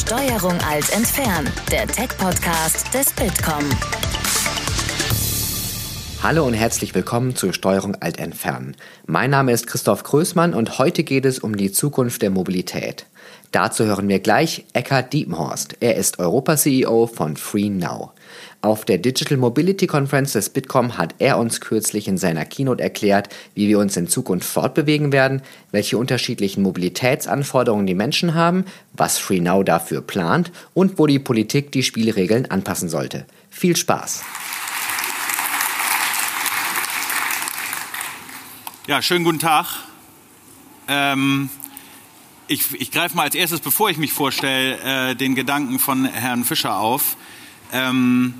Steuerung alt entfernen, der Tech-Podcast des Bitkom. Hallo und herzlich willkommen zur Steuerung alt entfernen. Mein Name ist Christoph Größmann und heute geht es um die Zukunft der Mobilität. Dazu hören wir gleich Eckhard Diepenhorst. Er ist Europa-CEO von FreeNow. Auf der Digital Mobility Conference des Bitkom hat er uns kürzlich in seiner Keynote erklärt, wie wir uns in Zukunft fortbewegen werden, welche unterschiedlichen Mobilitätsanforderungen die Menschen haben, was FreeNow dafür plant und wo die Politik die Spielregeln anpassen sollte. Viel Spaß! Ja, schönen guten Tag. Ähm, ich, ich greife mal als erstes, bevor ich mich vorstelle, äh, den Gedanken von Herrn Fischer auf. Ähm,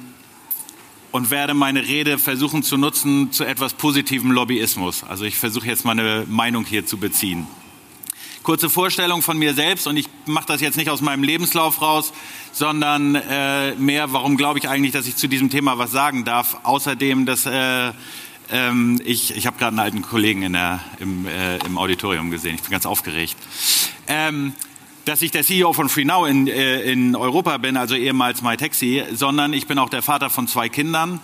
und werde meine Rede versuchen zu nutzen zu etwas positivem Lobbyismus. Also ich versuche jetzt meine Meinung hier zu beziehen. Kurze Vorstellung von mir selbst und ich mache das jetzt nicht aus meinem Lebenslauf raus, sondern äh, mehr, warum glaube ich eigentlich, dass ich zu diesem Thema was sagen darf. Außerdem, dass äh, ähm, ich, ich habe gerade einen alten Kollegen in der, im, äh, im Auditorium gesehen. Ich bin ganz aufgeregt. Ähm, dass ich der CEO von FreeNow in, äh, in Europa bin, also ehemals MyTaxi, sondern ich bin auch der Vater von zwei Kindern.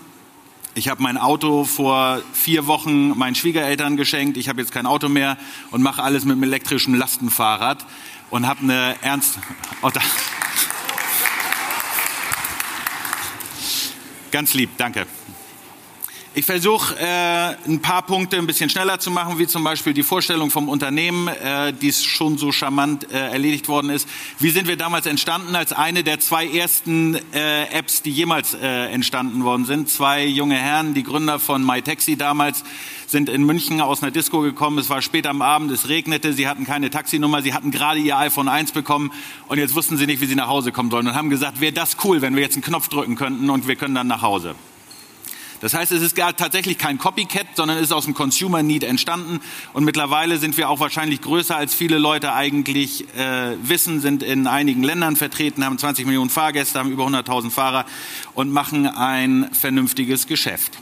Ich habe mein Auto vor vier Wochen meinen Schwiegereltern geschenkt. Ich habe jetzt kein Auto mehr und mache alles mit einem elektrischen Lastenfahrrad und habe eine ernst. Oh, Ganz lieb, danke. Ich versuche äh, ein paar Punkte ein bisschen schneller zu machen, wie zum Beispiel die Vorstellung vom Unternehmen, äh, die schon so charmant äh, erledigt worden ist. Wie sind wir damals entstanden als eine der zwei ersten äh, Apps, die jemals äh, entstanden worden sind? Zwei junge Herren, die Gründer von MyTaxi damals, sind in München aus einer Disco gekommen. Es war spät am Abend, es regnete, sie hatten keine Taxinummer, sie hatten gerade ihr iPhone 1 bekommen und jetzt wussten sie nicht, wie sie nach Hause kommen sollen und haben gesagt, wäre das cool, wenn wir jetzt einen Knopf drücken könnten und wir können dann nach Hause. Das heißt, es ist tatsächlich kein Copycat, sondern ist aus dem Consumer Need entstanden. Und mittlerweile sind wir auch wahrscheinlich größer, als viele Leute eigentlich äh, wissen, sind in einigen Ländern vertreten, haben 20 Millionen Fahrgäste, haben über 100.000 Fahrer und machen ein vernünftiges Geschäft.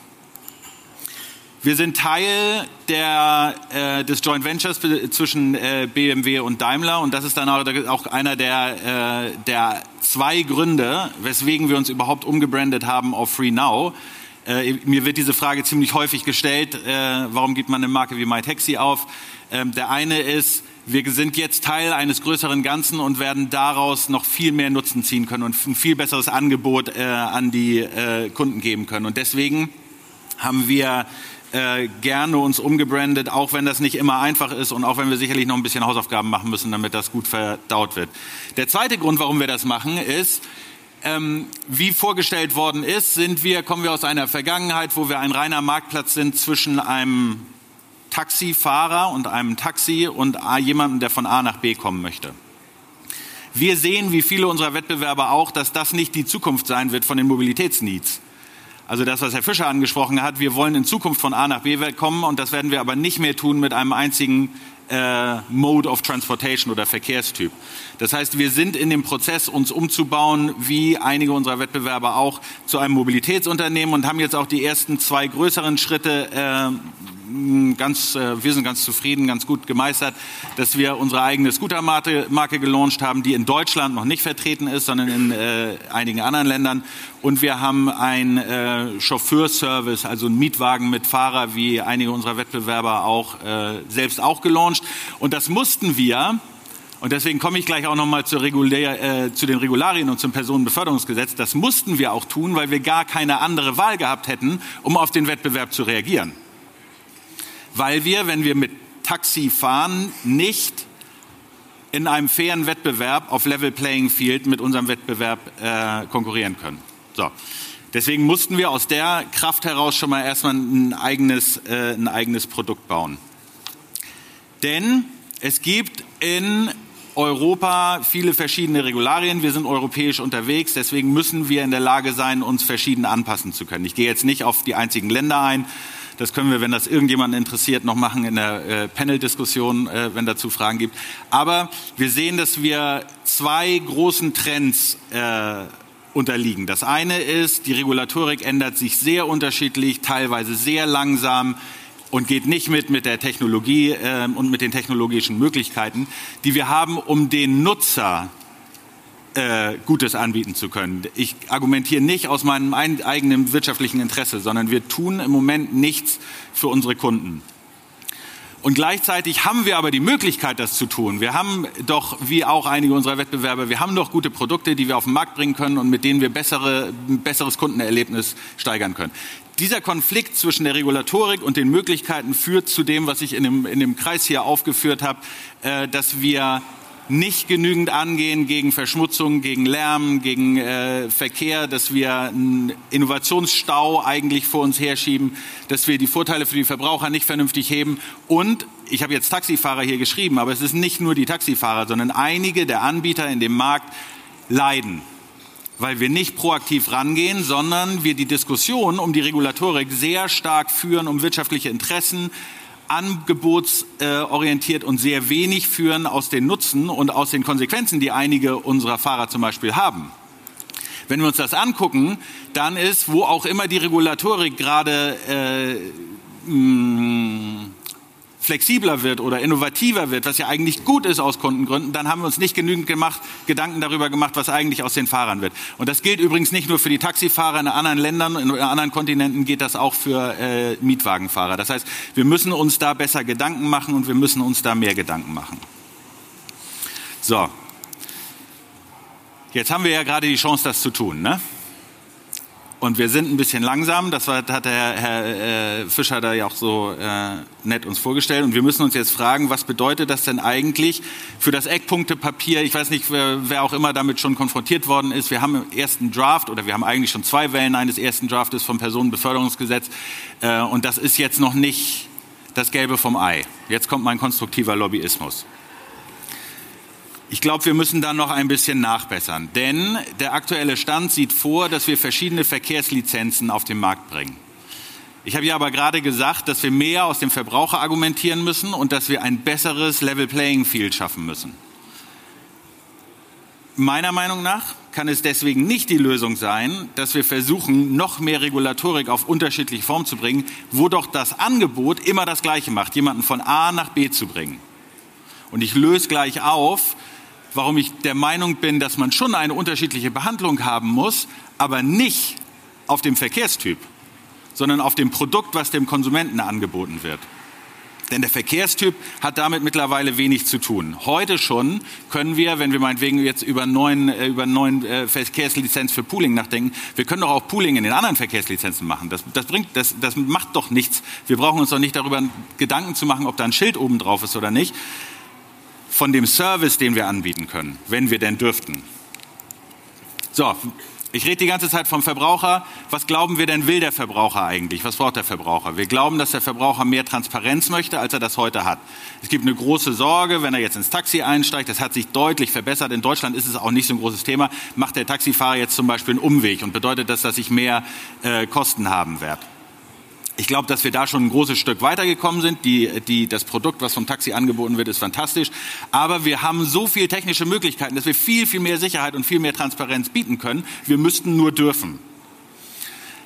Wir sind Teil der, äh, des Joint Ventures zwischen äh, BMW und Daimler und das ist dann auch einer der, äh, der zwei Gründe, weswegen wir uns überhaupt umgebrandet haben auf Free Now. Äh, mir wird diese Frage ziemlich häufig gestellt, äh, warum gibt man eine Marke wie MyTaxi auf? Ähm, der eine ist, wir sind jetzt Teil eines größeren Ganzen und werden daraus noch viel mehr Nutzen ziehen können und ein viel besseres Angebot äh, an die äh, Kunden geben können. Und deswegen haben wir äh, gerne uns umgebrandet, auch wenn das nicht immer einfach ist und auch wenn wir sicherlich noch ein bisschen Hausaufgaben machen müssen, damit das gut verdaut wird. Der zweite Grund, warum wir das machen, ist, ähm, wie vorgestellt worden ist, sind wir, kommen wir aus einer Vergangenheit, wo wir ein reiner Marktplatz sind zwischen einem Taxifahrer und einem Taxi und jemandem, der von A nach B kommen möchte. Wir sehen, wie viele unserer Wettbewerber auch, dass das nicht die Zukunft sein wird von den Mobilitätsneeds. Also das, was Herr Fischer angesprochen hat, wir wollen in Zukunft von A nach B kommen und das werden wir aber nicht mehr tun mit einem einzigen äh, Mode of Transportation oder Verkehrstyp. Das heißt, wir sind in dem Prozess, uns umzubauen, wie einige unserer Wettbewerber auch, zu einem Mobilitätsunternehmen und haben jetzt auch die ersten zwei größeren Schritte äh, ganz, äh, wir sind ganz zufrieden, ganz gut gemeistert, dass wir unsere eigene Scootermarke Marke gelauncht haben, die in Deutschland noch nicht vertreten ist, sondern in äh, einigen anderen Ländern. Und wir haben ein äh, Chauffeurservice, also einen Mietwagen mit Fahrer, wie einige unserer Wettbewerber auch äh, selbst auch gelauncht. Und das mussten wir, und deswegen komme ich gleich auch nochmal zu, äh, zu den Regularien und zum Personenbeförderungsgesetz. Das mussten wir auch tun, weil wir gar keine andere Wahl gehabt hätten, um auf den Wettbewerb zu reagieren weil wir, wenn wir mit Taxi fahren, nicht in einem fairen Wettbewerb auf Level Playing Field mit unserem Wettbewerb äh, konkurrieren können. So. Deswegen mussten wir aus der Kraft heraus schon mal erstmal ein eigenes, äh, ein eigenes Produkt bauen. Denn es gibt in Europa viele verschiedene Regularien. Wir sind europäisch unterwegs, deswegen müssen wir in der Lage sein, uns verschieden anpassen zu können. Ich gehe jetzt nicht auf die einzigen Länder ein, das können wir, wenn das irgendjemanden interessiert, noch machen in der äh, Panel-Diskussion, äh, wenn dazu Fragen gibt. Aber wir sehen, dass wir zwei großen Trends äh, unterliegen. Das eine ist, die Regulatorik ändert sich sehr unterschiedlich, teilweise sehr langsam und geht nicht mit mit der Technologie äh, und mit den technologischen Möglichkeiten, die wir haben, um den Nutzer äh, Gutes anbieten zu können. Ich argumentiere nicht aus meinem eigenen wirtschaftlichen Interesse, sondern wir tun im Moment nichts für unsere Kunden. Und gleichzeitig haben wir aber die Möglichkeit, das zu tun. Wir haben doch, wie auch einige unserer Wettbewerber, wir haben doch gute Produkte, die wir auf den Markt bringen können und mit denen wir bessere, ein besseres Kundenerlebnis steigern können. Dieser Konflikt zwischen der Regulatorik und den Möglichkeiten führt zu dem, was ich in dem, in dem Kreis hier aufgeführt habe, äh, dass wir nicht genügend angehen gegen Verschmutzung, gegen Lärm, gegen äh, Verkehr, dass wir einen Innovationsstau eigentlich vor uns herschieben, dass wir die Vorteile für die Verbraucher nicht vernünftig heben. Und ich habe jetzt Taxifahrer hier geschrieben, aber es ist nicht nur die Taxifahrer, sondern einige der Anbieter in dem Markt leiden, weil wir nicht proaktiv rangehen, sondern wir die Diskussion um die Regulatorik sehr stark führen, um wirtschaftliche Interessen, angebotsorientiert und sehr wenig führen aus den Nutzen und aus den Konsequenzen, die einige unserer Fahrer zum Beispiel haben. Wenn wir uns das angucken, dann ist, wo auch immer die Regulatorik gerade äh, mh, flexibler wird oder innovativer wird, was ja eigentlich gut ist aus Kundengründen, dann haben wir uns nicht genügend gemacht, Gedanken darüber gemacht, was eigentlich aus den Fahrern wird. Und das gilt übrigens nicht nur für die Taxifahrer in anderen Ländern, in anderen Kontinenten geht das auch für äh, Mietwagenfahrer. Das heißt, wir müssen uns da besser Gedanken machen und wir müssen uns da mehr Gedanken machen. So. Jetzt haben wir ja gerade die Chance, das zu tun. Ne? Und wir sind ein bisschen langsam, das hat der Herr, Herr äh, Fischer da ja auch so äh, nett uns vorgestellt. Und wir müssen uns jetzt fragen, was bedeutet das denn eigentlich für das Eckpunktepapier? Ich weiß nicht, wer, wer auch immer damit schon konfrontiert worden ist. Wir haben im ersten Draft oder wir haben eigentlich schon zwei Wellen eines ersten Draftes vom Personenbeförderungsgesetz. Äh, und das ist jetzt noch nicht das Gelbe vom Ei. Jetzt kommt mein konstruktiver Lobbyismus. Ich glaube, wir müssen da noch ein bisschen nachbessern, denn der aktuelle Stand sieht vor, dass wir verschiedene Verkehrslizenzen auf den Markt bringen. Ich habe ja aber gerade gesagt, dass wir mehr aus dem Verbraucher argumentieren müssen und dass wir ein besseres Level Playing Field schaffen müssen. Meiner Meinung nach kann es deswegen nicht die Lösung sein, dass wir versuchen, noch mehr Regulatorik auf unterschiedliche Form zu bringen, wo doch das Angebot immer das Gleiche macht, jemanden von A nach B zu bringen. Und ich löse gleich auf, warum ich der Meinung bin, dass man schon eine unterschiedliche Behandlung haben muss, aber nicht auf dem Verkehrstyp, sondern auf dem Produkt, was dem Konsumenten angeboten wird. Denn der Verkehrstyp hat damit mittlerweile wenig zu tun. Heute schon können wir, wenn wir meinetwegen jetzt über neuen, äh, über neuen äh, Verkehrslizenz für Pooling nachdenken, wir können doch auch Pooling in den anderen Verkehrslizenzen machen. Das, das, bringt, das, das macht doch nichts. Wir brauchen uns doch nicht darüber Gedanken zu machen, ob da ein Schild oben drauf ist oder nicht, von dem Service, den wir anbieten können, wenn wir denn dürften. So, ich rede die ganze Zeit vom Verbraucher. Was glauben wir denn will der Verbraucher eigentlich? Was braucht der Verbraucher? Wir glauben, dass der Verbraucher mehr Transparenz möchte, als er das heute hat. Es gibt eine große Sorge, wenn er jetzt ins Taxi einsteigt. Das hat sich deutlich verbessert. In Deutschland ist es auch nicht so ein großes Thema. Macht der Taxifahrer jetzt zum Beispiel einen Umweg und bedeutet das, dass ich mehr äh, Kosten haben werde? Ich glaube, dass wir da schon ein großes Stück weitergekommen sind. Die, die, das Produkt, was vom Taxi angeboten wird, ist fantastisch. Aber wir haben so viele technische Möglichkeiten, dass wir viel, viel mehr Sicherheit und viel mehr Transparenz bieten können. Wir müssten nur dürfen.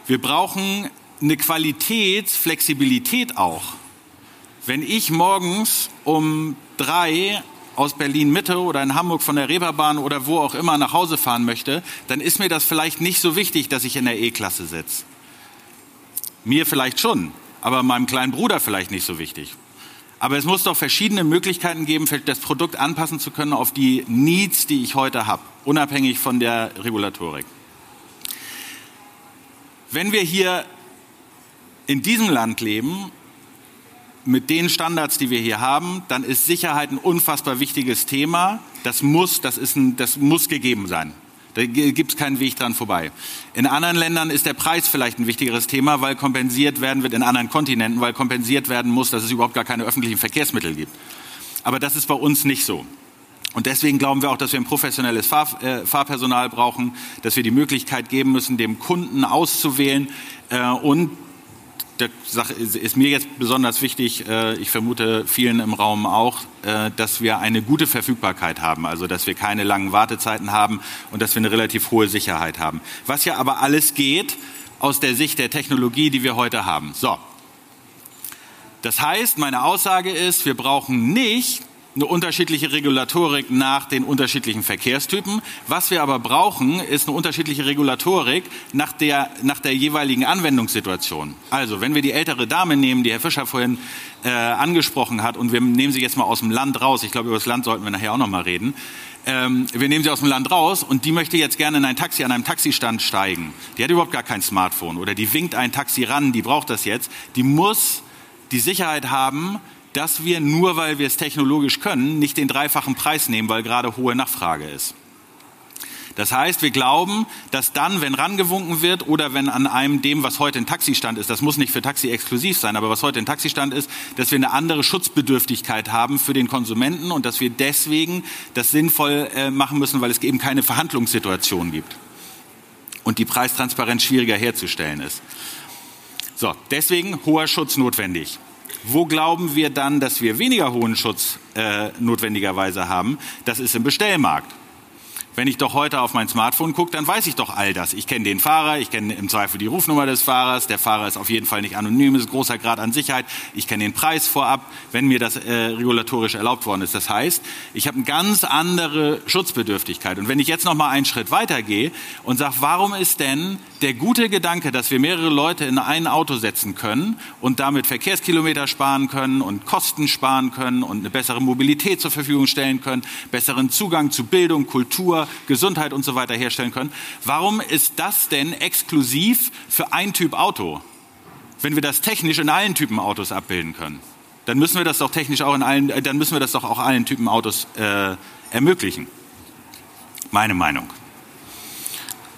Wir brauchen eine Qualitätsflexibilität auch. Wenn ich morgens um drei aus Berlin Mitte oder in Hamburg von der Reeperbahn oder wo auch immer nach Hause fahren möchte, dann ist mir das vielleicht nicht so wichtig, dass ich in der E-Klasse sitze. Mir vielleicht schon, aber meinem kleinen Bruder vielleicht nicht so wichtig. Aber es muss doch verschiedene Möglichkeiten geben, das Produkt anpassen zu können auf die Needs, die ich heute habe, unabhängig von der Regulatorik. Wenn wir hier in diesem Land leben, mit den Standards, die wir hier haben, dann ist Sicherheit ein unfassbar wichtiges Thema. Das muss, das ist ein, das muss gegeben sein. Da gibt es keinen Weg dran vorbei. In anderen Ländern ist der Preis vielleicht ein wichtigeres Thema, weil kompensiert werden wird in anderen Kontinenten, weil kompensiert werden muss, dass es überhaupt gar keine öffentlichen Verkehrsmittel gibt. Aber das ist bei uns nicht so. Und deswegen glauben wir auch, dass wir ein professionelles Fahr äh, Fahrpersonal brauchen, dass wir die Möglichkeit geben müssen, dem Kunden auszuwählen äh, und der Sache ist mir jetzt besonders wichtig, äh, ich vermute vielen im Raum auch, äh, dass wir eine gute Verfügbarkeit haben, also dass wir keine langen Wartezeiten haben und dass wir eine relativ hohe Sicherheit haben. Was ja aber alles geht aus der Sicht der Technologie, die wir heute haben. So. Das heißt, meine Aussage ist, wir brauchen nicht eine unterschiedliche Regulatorik nach den unterschiedlichen Verkehrstypen. Was wir aber brauchen, ist eine unterschiedliche Regulatorik nach der, nach der jeweiligen Anwendungssituation. Also, wenn wir die ältere Dame nehmen, die Herr Fischer vorhin äh, angesprochen hat, und wir nehmen sie jetzt mal aus dem Land raus, ich glaube, über das Land sollten wir nachher auch noch mal reden, ähm, wir nehmen sie aus dem Land raus und die möchte jetzt gerne in ein Taxi an einem Taxistand steigen. Die hat überhaupt gar kein Smartphone oder die winkt ein Taxi ran, die braucht das jetzt. Die muss die Sicherheit haben, dass wir nur weil wir es technologisch können, nicht den dreifachen Preis nehmen, weil gerade hohe Nachfrage ist. Das heißt, wir glauben, dass dann, wenn rangewunken wird oder wenn an einem dem, was heute ein Taxistand ist, das muss nicht für Taxi exklusiv sein, aber was heute ein Taxistand ist, dass wir eine andere Schutzbedürftigkeit haben für den Konsumenten und dass wir deswegen das sinnvoll äh, machen müssen, weil es eben keine Verhandlungssituation gibt und die Preistransparenz schwieriger herzustellen ist. So, deswegen hoher Schutz notwendig. Wo glauben wir dann, dass wir weniger hohen Schutz äh, notwendigerweise haben? Das ist im Bestellmarkt. Wenn ich doch heute auf mein Smartphone gucke, dann weiß ich doch all das. Ich kenne den Fahrer, ich kenne im Zweifel die Rufnummer des Fahrers. Der Fahrer ist auf jeden Fall nicht anonym, ist großer Grad an Sicherheit. Ich kenne den Preis vorab, wenn mir das äh, regulatorisch erlaubt worden ist. Das heißt, ich habe eine ganz andere Schutzbedürftigkeit. Und wenn ich jetzt noch mal einen Schritt weiter gehe und sage, warum ist denn der gute Gedanke, dass wir mehrere Leute in ein Auto setzen können und damit Verkehrskilometer sparen können und Kosten sparen können und eine bessere Mobilität zur Verfügung stellen können, besseren Zugang zu Bildung, Kultur, Gesundheit und so weiter herstellen können. Warum ist das denn exklusiv für ein Typ Auto? Wenn wir das technisch in allen Typen Autos abbilden können, dann müssen wir das doch technisch auch in allen, äh, dann müssen wir das doch auch allen Typen Autos äh, ermöglichen. Meine Meinung.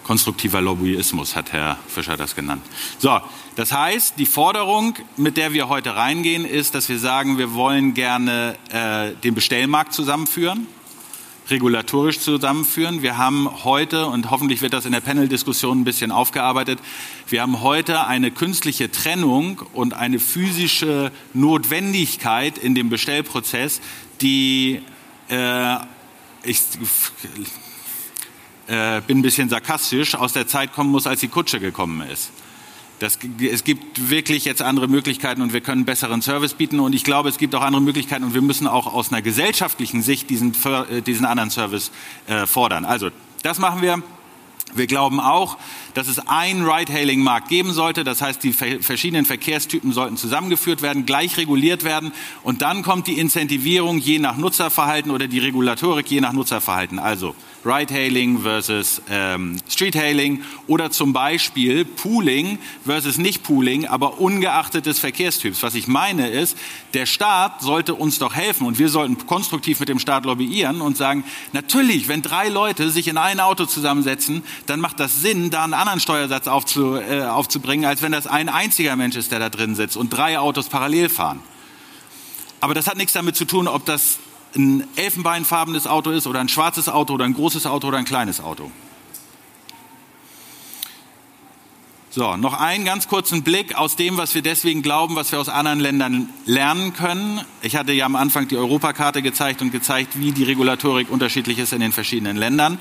Konstruktiver Lobbyismus hat Herr Fischer das genannt. So, das heißt, die Forderung, mit der wir heute reingehen, ist, dass wir sagen, wir wollen gerne äh, den Bestellmarkt zusammenführen regulatorisch zusammenführen. Wir haben heute, und hoffentlich wird das in der Panel-Diskussion ein bisschen aufgearbeitet, wir haben heute eine künstliche Trennung und eine physische Notwendigkeit in dem Bestellprozess, die äh, ich äh, bin ein bisschen sarkastisch, aus der Zeit kommen muss, als die Kutsche gekommen ist. Das, es gibt wirklich jetzt andere Möglichkeiten und wir können besseren Service bieten. Und ich glaube, es gibt auch andere Möglichkeiten und wir müssen auch aus einer gesellschaftlichen Sicht diesen, äh, diesen anderen Service äh, fordern. Also, das machen wir. Wir glauben auch, dass es einen Ride-Hailing-Markt geben sollte. Das heißt, die verschiedenen Verkehrstypen sollten zusammengeführt werden, gleich reguliert werden. Und dann kommt die Incentivierung je nach Nutzerverhalten oder die Regulatorik je nach Nutzerverhalten. Also Ride-Hailing versus ähm, Street-Hailing oder zum Beispiel Pooling versus Nicht-Pooling, aber ungeachtet des Verkehrstyps. Was ich meine ist, der Staat sollte uns doch helfen und wir sollten konstruktiv mit dem Staat lobbyieren und sagen, natürlich, wenn drei Leute sich in ein Auto zusammensetzen, dann macht das Sinn, da einen anderen Steuersatz aufzu, äh, aufzubringen, als wenn das ein einziger Mensch ist, der da drin sitzt und drei Autos parallel fahren. Aber das hat nichts damit zu tun, ob das ein elfenbeinfarbenes Auto ist oder ein schwarzes Auto oder ein großes Auto oder ein kleines Auto. So, noch einen ganz kurzen Blick aus dem, was wir deswegen glauben, was wir aus anderen Ländern lernen können. Ich hatte ja am Anfang die Europakarte gezeigt und gezeigt, wie die Regulatorik unterschiedlich ist in den verschiedenen Ländern.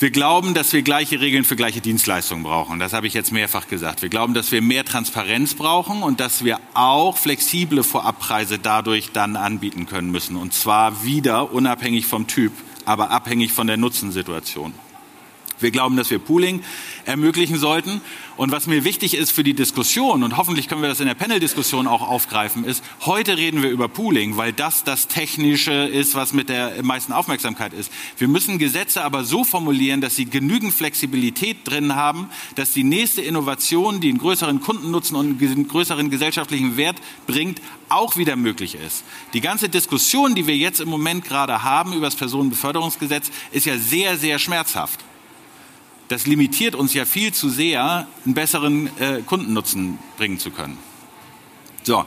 Wir glauben, dass wir gleiche Regeln für gleiche Dienstleistungen brauchen. Das habe ich jetzt mehrfach gesagt. Wir glauben, dass wir mehr Transparenz brauchen und dass wir auch flexible Vorabpreise dadurch dann anbieten können müssen. Und zwar wieder unabhängig vom Typ, aber abhängig von der Nutzensituation. Wir glauben, dass wir Pooling ermöglichen sollten. Und was mir wichtig ist für die Diskussion, und hoffentlich können wir das in der Panel-Diskussion auch aufgreifen, ist, heute reden wir über Pooling, weil das das Technische ist, was mit der meisten Aufmerksamkeit ist. Wir müssen Gesetze aber so formulieren, dass sie genügend Flexibilität drin haben, dass die nächste Innovation, die einen größeren Kundennutzen und einen größeren gesellschaftlichen Wert bringt, auch wieder möglich ist. Die ganze Diskussion, die wir jetzt im Moment gerade haben über das Personenbeförderungsgesetz, ist ja sehr, sehr schmerzhaft das limitiert uns ja viel zu sehr, einen besseren äh, Kundennutzen bringen zu können. So,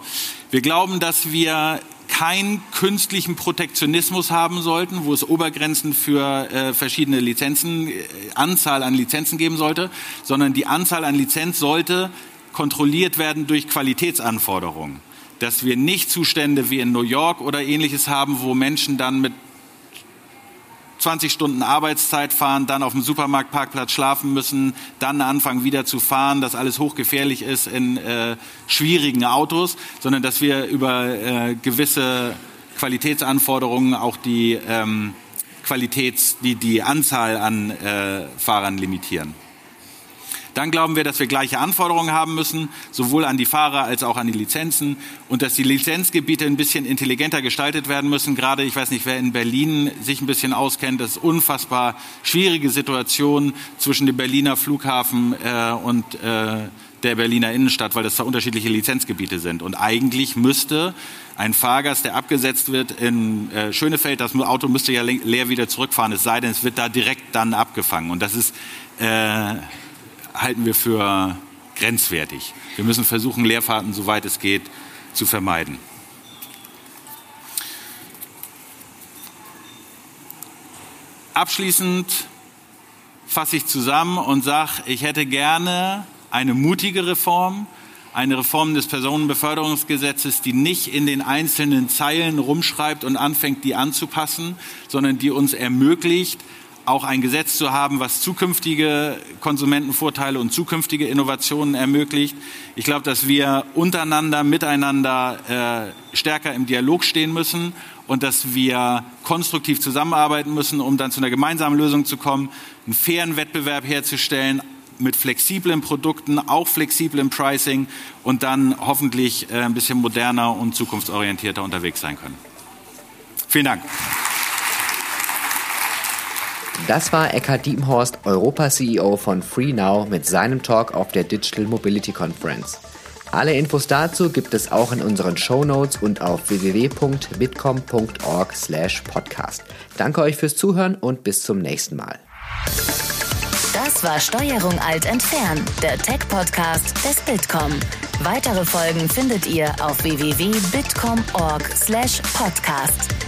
wir glauben, dass wir keinen künstlichen Protektionismus haben sollten, wo es Obergrenzen für äh, verschiedene Lizenzen, äh, Anzahl an Lizenzen geben sollte, sondern die Anzahl an Lizenz sollte kontrolliert werden durch Qualitätsanforderungen. Dass wir nicht Zustände wie in New York oder ähnliches haben, wo Menschen dann mit 20 Stunden Arbeitszeit fahren, dann auf dem Supermarktparkplatz schlafen müssen, dann anfangen wieder zu fahren, dass alles hochgefährlich ist in äh, schwierigen Autos, sondern dass wir über äh, gewisse Qualitätsanforderungen auch die ähm, Qualitäts, die, die Anzahl an äh, Fahrern limitieren. Dann glauben wir, dass wir gleiche Anforderungen haben müssen, sowohl an die Fahrer als auch an die Lizenzen und dass die Lizenzgebiete ein bisschen intelligenter gestaltet werden müssen. Gerade, ich weiß nicht, wer in Berlin sich ein bisschen auskennt, das ist unfassbar schwierige Situation zwischen dem Berliner Flughafen äh, und äh, der Berliner Innenstadt, weil das da unterschiedliche Lizenzgebiete sind. Und eigentlich müsste ein Fahrgast, der abgesetzt wird in äh, Schönefeld, das Auto müsste ja leer wieder zurückfahren, es sei denn, es wird da direkt dann abgefangen. Und das ist äh, halten wir für grenzwertig. Wir müssen versuchen, Leerfahrten, soweit es geht, zu vermeiden. Abschließend fasse ich zusammen und sage, ich hätte gerne eine mutige Reform, eine Reform des Personenbeförderungsgesetzes, die nicht in den einzelnen Zeilen rumschreibt und anfängt, die anzupassen, sondern die uns ermöglicht, auch ein Gesetz zu haben, was zukünftige Konsumentenvorteile und zukünftige Innovationen ermöglicht. Ich glaube, dass wir untereinander, miteinander äh, stärker im Dialog stehen müssen und dass wir konstruktiv zusammenarbeiten müssen, um dann zu einer gemeinsamen Lösung zu kommen, einen fairen Wettbewerb herzustellen mit flexiblen Produkten, auch flexiblem Pricing und dann hoffentlich äh, ein bisschen moderner und zukunftsorientierter unterwegs sein können. Vielen Dank. Das war Eckhard Diepenhorst, Europa-CEO von FreeNow mit seinem Talk auf der Digital Mobility Conference. Alle Infos dazu gibt es auch in unseren Show Notes und auf www.bitkom.org/podcast. Danke euch fürs Zuhören und bis zum nächsten Mal. Das war Steuerung alt entfernen, der Tech-Podcast des Bitkom. Weitere Folgen findet ihr auf www.bitkom.org/podcast.